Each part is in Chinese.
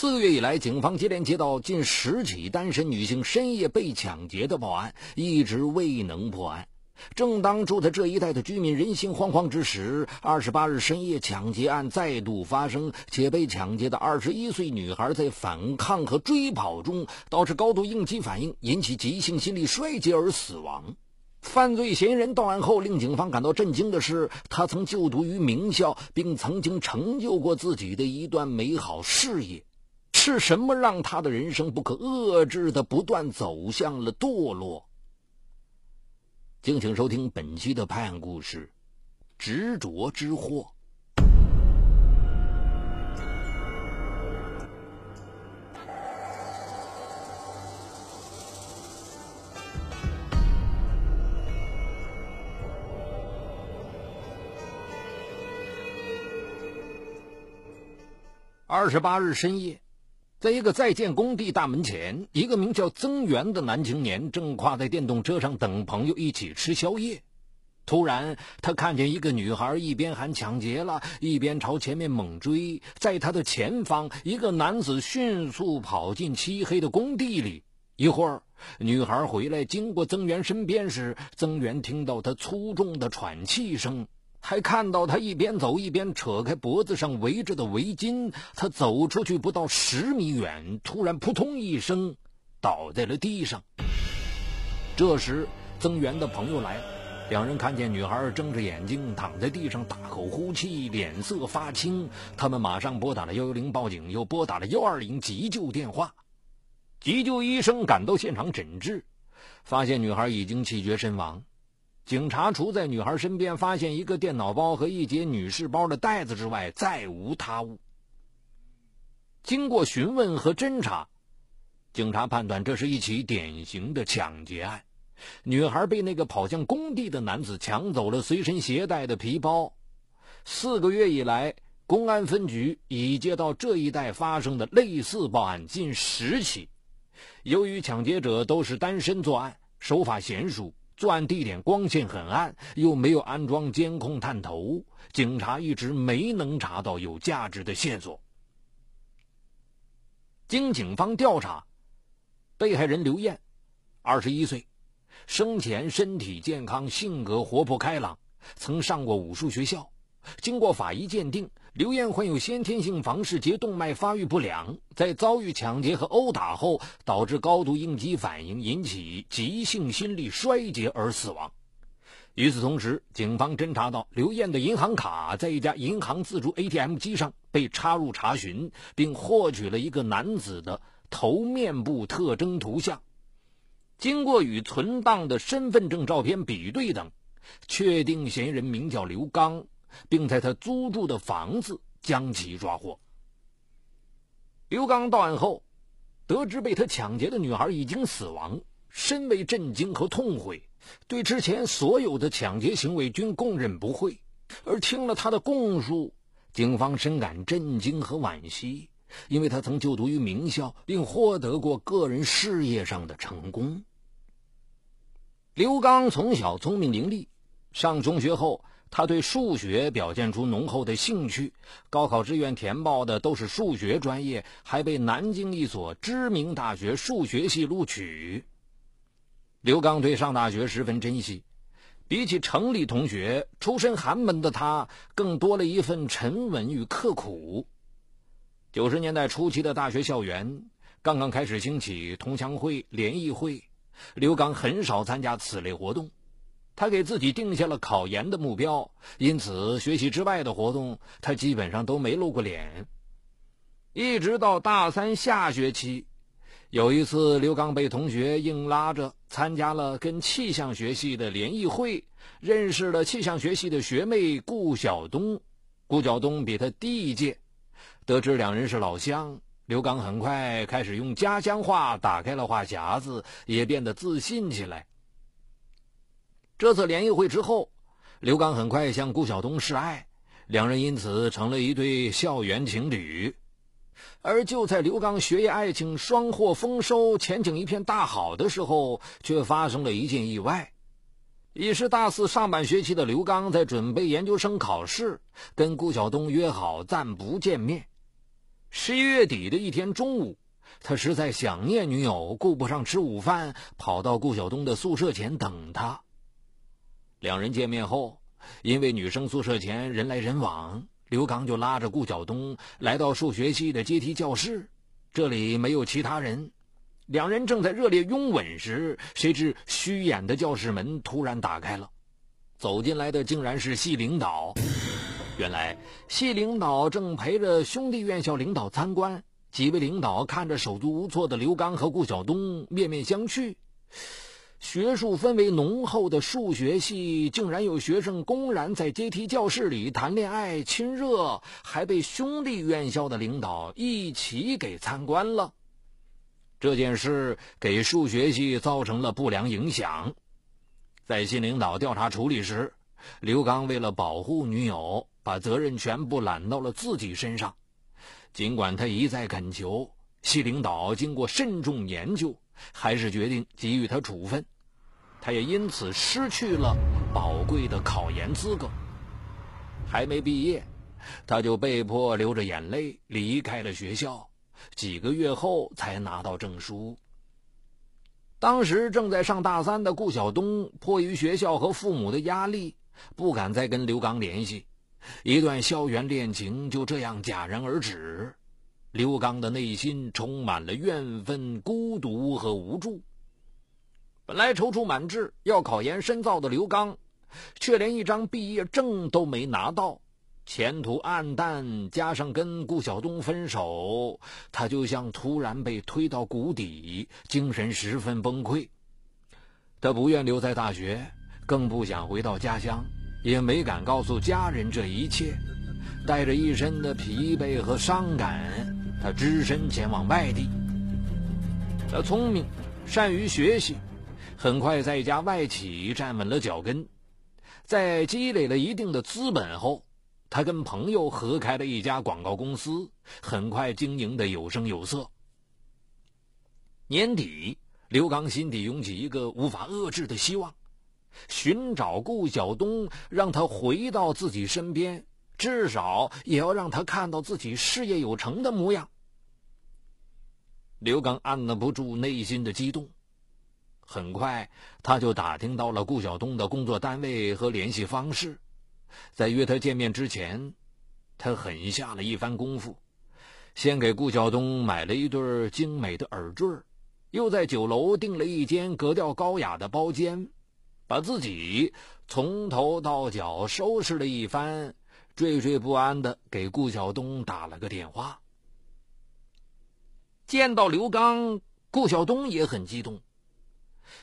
四月以来，警方接连接到近十起单身女性深夜被抢劫的报案，一直未能破案。正当住在这一带的居民人心惶惶之时，二十八日深夜抢劫案再度发生，且被抢劫的二十一岁女孩在反抗和追跑中导致高度应激反应，引起急性心力衰竭而死亡。犯罪嫌疑人到案后，令警方感到震惊的是，他曾就读于名校，并曾经成就过自己的一段美好事业。是什么让他的人生不可遏制的不断走向了堕落？敬请收听本期的拍案故事，《执着之祸》。二十八日深夜。在一个在建工地大门前，一个名叫曾源的男青年正跨在电动车上等朋友一起吃宵夜。突然，他看见一个女孩一边喊抢劫了，一边朝前面猛追。在他的前方，一个男子迅速跑进漆黑的工地里。一会儿，女孩回来，经过曾源身边时，曾源听到他粗重的喘气声。还看到他一边走一边扯开脖子上围着的围巾。他走出去不到十米远，突然扑通一声，倒在了地上。这时，增援的朋友来了，两人看见女孩睁着眼睛躺在地上，大口呼气，脸色发青。他们马上拨打了幺幺零报警，又拨打了幺二零急救电话。急救医生赶到现场诊治，发现女孩已经气绝身亡。警察除在女孩身边发现一个电脑包和一节女士包的袋子之外，再无他物。经过询问和侦查，警察判断这是一起典型的抢劫案。女孩被那个跑向工地的男子抢走了随身携带的皮包。四个月以来，公安分局已接到这一带发生的类似报案近十起。由于抢劫者都是单身作案，手法娴熟。作案地点光线很暗，又没有安装监控探头，警察一直没能查到有价值的线索。经警方调查，被害人刘艳，二十一岁，生前身体健康，性格活泼开朗，曾上过武术学校。经过法医鉴定，刘艳患有先天性房室节动脉发育不良，在遭遇抢劫和殴打后，导致高度应激反应，引起急性心力衰竭而死亡。与此同时，警方侦查到刘艳的银行卡在一家银行自助 ATM 机上被插入查询，并获取了一个男子的头面部特征图像。经过与存档的身份证照片比对等，确定嫌疑人名叫刘刚。并在他租住的房子将其抓获。刘刚到案后，得知被他抢劫的女孩已经死亡，深为震惊和痛悔，对之前所有的抢劫行为均供认不讳。而听了他的供述，警方深感震惊和惋惜，因为他曾就读于名校，并获得过个人事业上的成功。刘刚从小聪明伶俐，上中学后。他对数学表现出浓厚的兴趣，高考志愿填报的都是数学专业，还被南京一所知名大学数学系录取。刘刚对上大学十分珍惜，比起城里同学，出身寒门的他更多了一份沉稳与刻苦。九十年代初期的大学校园刚刚开始兴起同乡会、联谊会，刘刚很少参加此类活动。他给自己定下了考研的目标，因此学习之外的活动他基本上都没露过脸。一直到大三下学期，有一次刘刚被同学硬拉着参加了跟气象学系的联谊会，认识了气象学系的学妹顾晓东。顾晓东比他低一届，得知两人是老乡，刘刚很快开始用家乡话打开了话匣子，也变得自信起来。这次联谊会之后，刘刚很快向顾晓东示爱，两人因此成了一对校园情侣。而就在刘刚学业爱情双获丰收、前景一片大好的时候，却发生了一件意外。已是大四上半学期的刘刚在准备研究生考试，跟顾晓东约好暂不见面。十一月底的一天中午，他实在想念女友，顾不上吃午饭，跑到顾晓东的宿舍前等他。两人见面后，因为女生宿舍前人来人往，刘刚就拉着顾晓东来到数学系的阶梯教室。这里没有其他人。两人正在热烈拥吻时，谁知虚掩的教室门突然打开了，走进来的竟然是系领导。原来系领导正陪着兄弟院校领导参观，几位领导看着手足无措的刘刚和顾晓东，面面相觑。学术氛围浓厚的数学系，竟然有学生公然在阶梯教室里谈恋爱、亲热，还被兄弟院校的领导一起给参观了。这件事给数学系造成了不良影响。在新领导调查处理时，刘刚为了保护女友。把责任全部揽到了自己身上，尽管他一再恳求，系领导经过慎重研究，还是决定给予他处分。他也因此失去了宝贵的考研资格。还没毕业，他就被迫流着眼泪离开了学校，几个月后才拿到证书。当时正在上大三的顾晓东，迫于学校和父母的压力，不敢再跟刘刚联系。一段校园恋情就这样戛然而止，刘刚的内心充满了怨愤、孤独和无助。本来踌躇满志要考研深造的刘刚，却连一张毕业证都没拿到，前途暗淡。加上跟顾晓东分手，他就像突然被推到谷底，精神十分崩溃。他不愿留在大学，更不想回到家乡。也没敢告诉家人这一切，带着一身的疲惫和伤感，他只身前往外地。他聪明，善于学习，很快在一家外企站稳了脚跟。在积累了一定的资本后，他跟朋友合开了一家广告公司，很快经营的有声有色。年底，刘刚心底涌起一个无法遏制的希望。寻找顾晓东，让他回到自己身边，至少也要让他看到自己事业有成的模样。刘刚按捺不住内心的激动，很快他就打听到了顾晓东的工作单位和联系方式。在约他见面之前，他狠下了一番功夫，先给顾晓东买了一对精美的耳坠，又在酒楼订了一间格调高雅的包间。把自己从头到脚收拾了一番，惴惴不安的给顾晓东打了个电话。见到刘刚，顾晓东也很激动。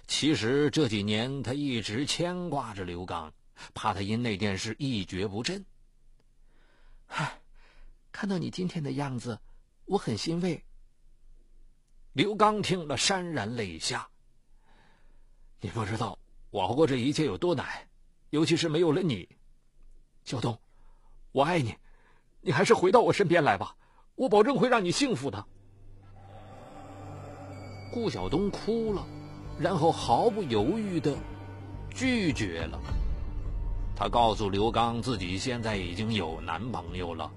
其实这几年他一直牵挂着刘刚，怕他因那件事一蹶不振。唉，看到你今天的样子，我很欣慰。刘刚听了潸然泪下。你不知道。我熬过这一切有多难，尤其是没有了你，小东，我爱你，你还是回到我身边来吧，我保证会让你幸福的。顾晓东哭了，然后毫不犹豫的拒绝了。他告诉刘刚，自己现在已经有男朋友了。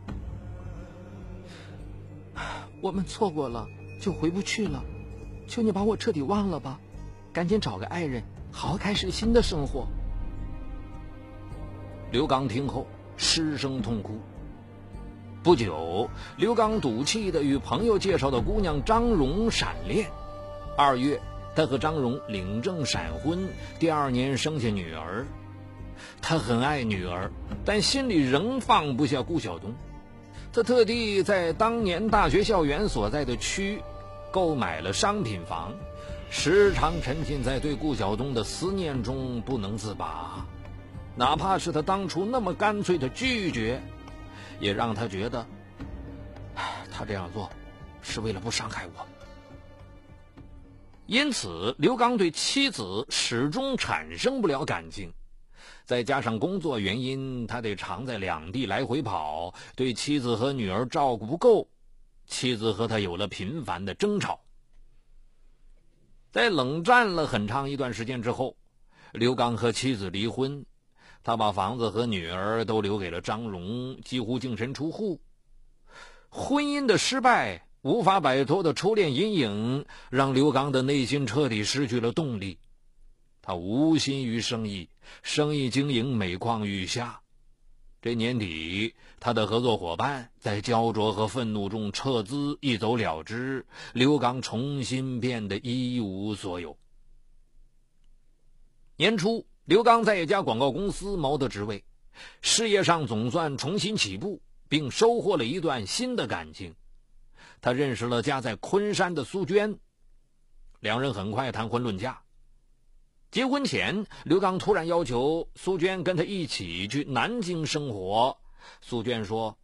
我们错过了就回不去了，求你把我彻底忘了吧，赶紧找个爱人。好好开始新的生活。刘刚听后失声痛哭。不久，刘刚赌气的与朋友介绍的姑娘张荣闪恋。二月，他和张荣领证闪婚，第二年生下女儿。他很爱女儿，但心里仍放不下顾晓东。他特地在当年大学校园所在的区购买了商品房。时常沉浸在对顾晓东的思念中不能自拔，哪怕是他当初那么干脆的拒绝，也让他觉得，他这样做是为了不伤害我。因此，刘刚对妻子始终产生不了感情，再加上工作原因，他得常在两地来回跑，对妻子和女儿照顾不够，妻子和他有了频繁的争吵。在冷战了很长一段时间之后，刘刚和妻子离婚，他把房子和女儿都留给了张荣，几乎净身出户。婚姻的失败，无法摆脱的初恋阴影，让刘刚的内心彻底失去了动力。他无心于生意，生意经营每况愈下。这年底，他的合作伙伴在焦灼和愤怒中撤资，一走了之。刘刚重新变得一无所有。年初，刘刚在一家广告公司谋得职位，事业上总算重新起步，并收获了一段新的感情。他认识了家在昆山的苏娟，两人很快谈婚论嫁。结婚前，刘刚突然要求苏娟跟他一起去南京生活。苏娟说：“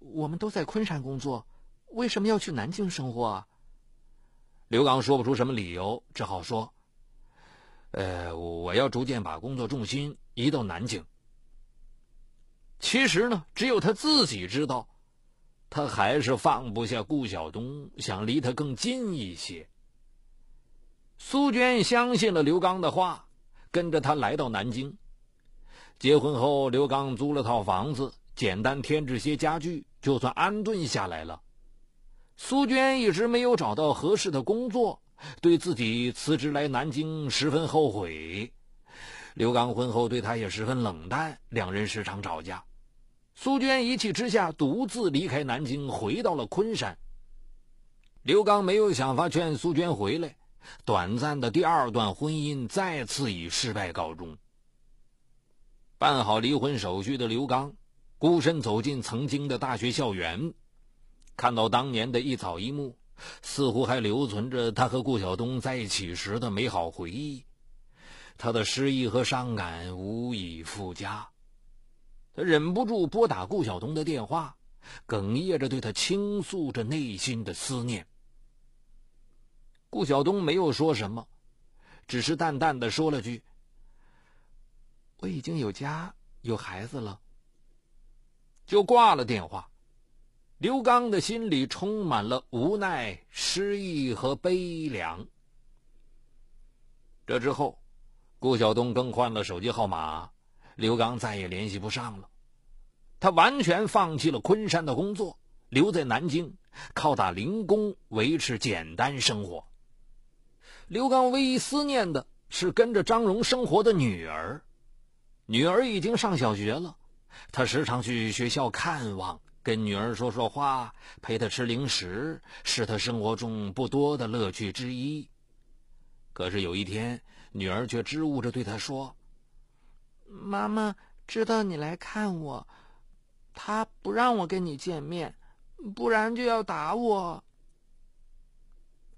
我们都在昆山工作，为什么要去南京生活？”刘刚说不出什么理由，只好说：“呃，我要逐渐把工作重心移到南京。”其实呢，只有他自己知道，他还是放不下顾晓东，想离他更近一些。苏娟相信了刘刚的话，跟着他来到南京。结婚后，刘刚租了套房子，简单添置些家具，就算安顿下来了。苏娟一直没有找到合适的工作，对自己辞职来南京十分后悔。刘刚婚后对她也十分冷淡，两人时常吵架。苏娟一气之下，独自离开南京，回到了昆山。刘刚没有想法劝苏娟回来。短暂的第二段婚姻再次以失败告终。办好离婚手续的刘刚，孤身走进曾经的大学校园，看到当年的一草一木，似乎还留存着他和顾晓东在一起时的美好回忆。他的失意和伤感无以复加，他忍不住拨打顾晓东的电话，哽咽着对他倾诉着内心的思念。顾晓东没有说什么，只是淡淡的说了句：“我已经有家有孩子了。”就挂了电话。刘刚的心里充满了无奈、失意和悲凉。这之后，顾晓东更换了手机号码，刘刚再也联系不上了。他完全放弃了昆山的工作，留在南京，靠打零工维持简单生活。刘刚唯一思念的是跟着张荣生活的女儿，女儿已经上小学了，他时常去学校看望，跟女儿说说话，陪她吃零食，是他生活中不多的乐趣之一。可是有一天，女儿却支吾着对他说：“妈妈知道你来看我，她不让我跟你见面，不然就要打我。”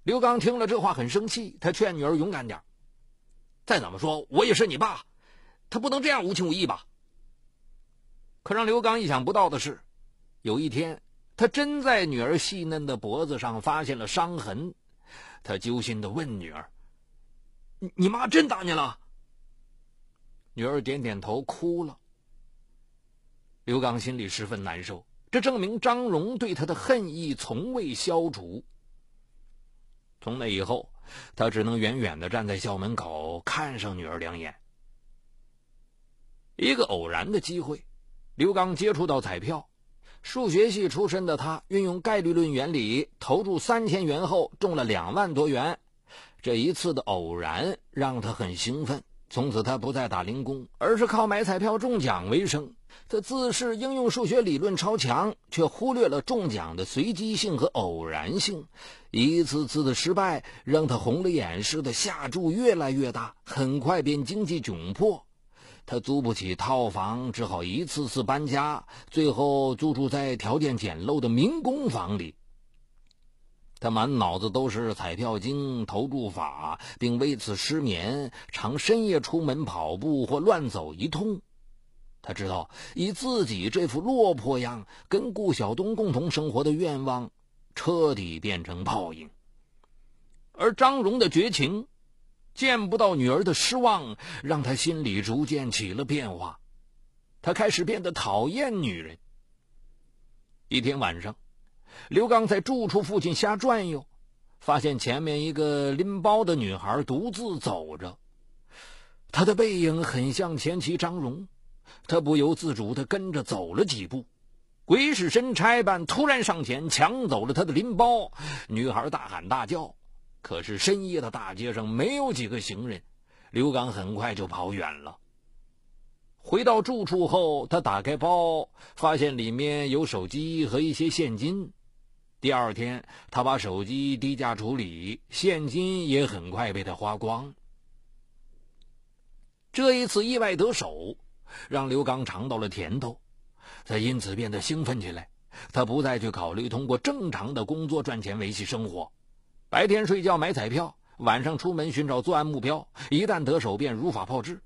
刘刚听了这话很生气，他劝女儿勇敢点再怎么说，我也是你爸，他不能这样无情无义吧？可让刘刚意想不到的是，有一天，他真在女儿细嫩的脖子上发现了伤痕。他揪心的问女儿：“你你妈真打你了？”女儿点点头，哭了。刘刚心里十分难受，这证明张荣对他的恨意从未消除。从那以后，他只能远远的站在校门口看上女儿两眼。一个偶然的机会，刘刚接触到彩票。数学系出身的他，运用概率论原理，投注三千元后中了两万多元。这一次的偶然让他很兴奋。从此，他不再打零工，而是靠买彩票中奖为生。他自恃应用数学理论超强，却忽略了中奖的随机性和偶然性。一次次的失败让他红了眼似的下注越来越大，很快便经济窘迫。他租不起套房，只好一次次搬家，最后租住在条件简陋的民工房里。他满脑子都是彩票经、投注法，并为此失眠，常深夜出门跑步或乱走一通。他知道，以自己这副落魄样，跟顾晓东共同生活的愿望，彻底变成泡影。而张荣的绝情，见不到女儿的失望，让他心里逐渐起了变化。他开始变得讨厌女人。一天晚上。刘刚在住处附近瞎转悠，发现前面一个拎包的女孩独自走着，她的背影很像前妻张荣，他不由自主地跟着走了几步。鬼使神差般突然上前抢走了她的拎包，女孩大喊大叫。可是深夜的大街上没有几个行人，刘刚很快就跑远了。回到住处后，他打开包，发现里面有手机和一些现金。第二天，他把手机低价处理，现金也很快被他花光。这一次意外得手，让刘刚尝到了甜头，他因此变得兴奋起来。他不再去考虑通过正常的工作赚钱维系生活，白天睡觉买彩票，晚上出门寻找作案目标，一旦得手便如法炮制。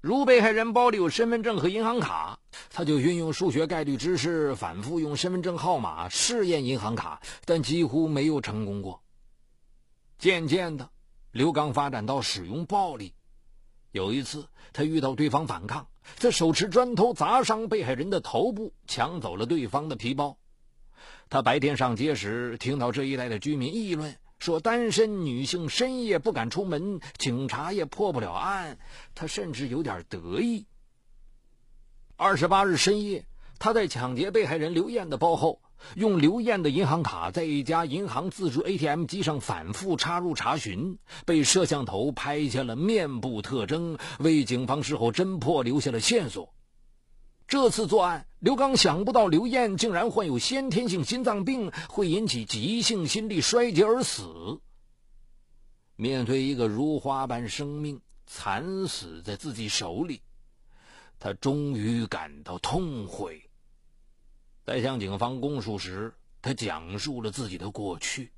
如被害人包里有身份证和银行卡，他就运用数学概率知识，反复用身份证号码试验银行卡，但几乎没有成功过。渐渐的，刘刚发展到使用暴力。有一次，他遇到对方反抗，他手持砖头砸伤被害人的头部，抢走了对方的皮包。他白天上街时，听到这一带的居民议论。说单身女性深夜不敢出门，警察也破不了案。他甚至有点得意。二十八日深夜，他在抢劫被害人刘艳的包后，用刘艳的银行卡在一家银行自助 ATM 机上反复插入查询，被摄像头拍下了面部特征，为警方事后侦破留下了线索。这次作案，刘刚想不到刘艳竟然患有先天性心脏病，会引起急性心力衰竭而死。面对一个如花般生命惨死在自己手里，他终于感到痛悔。在向警方供述时，他讲述了自己的过去。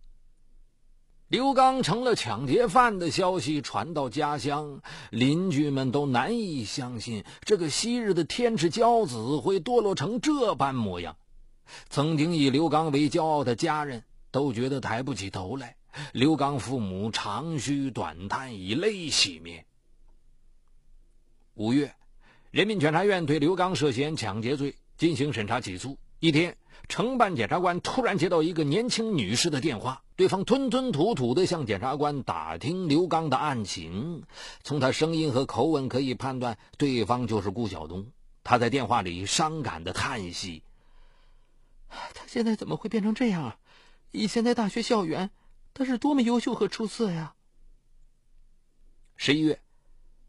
刘刚成了抢劫犯的消息传到家乡，邻居们都难以相信这个昔日的天之骄子会堕落成这般模样。曾经以刘刚为骄傲的家人都觉得抬不起头来。刘刚父母长吁短叹，以泪洗面。五月，人民检察院对刘刚涉嫌抢劫罪进行审查起诉。一天。承办检察官突然接到一个年轻女士的电话，对方吞吞吐吐地向检察官打听刘刚的案情。从他声音和口吻可以判断，对方就是顾晓东。他在电话里伤感地叹息：“他现在怎么会变成这样啊？以前在大学校园，他是多么优秀和出色呀！”十一月，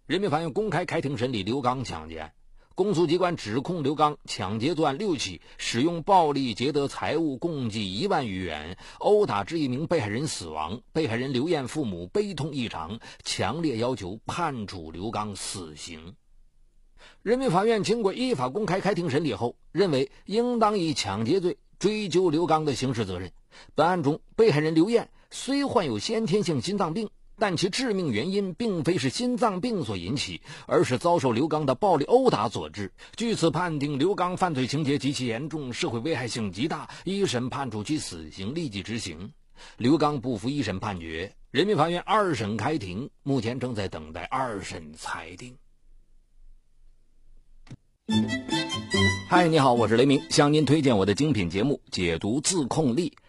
人民法院公开开庭审理刘刚抢劫案。公诉机关指控刘刚抢劫作案六起，使用暴力劫得财物共计一万余元，殴打致一名被害人死亡。被害人刘艳父母悲痛异常，强烈要求判处刘刚死刑。人民法院经过依法公开开庭审理后，认为应当以抢劫罪追究刘刚的刑事责任。本案中，被害人刘艳虽患有先天性心脏病。但其致命原因并非是心脏病所引起，而是遭受刘刚的暴力殴打所致。据此判定，刘刚犯罪情节极其严重，社会危害性极大，一审判处其死刑，立即执行。刘刚不服一审判决，人民法院二审开庭，目前正在等待二审裁定。嗨，你好，我是雷鸣，向您推荐我的精品节目《解读自控力》。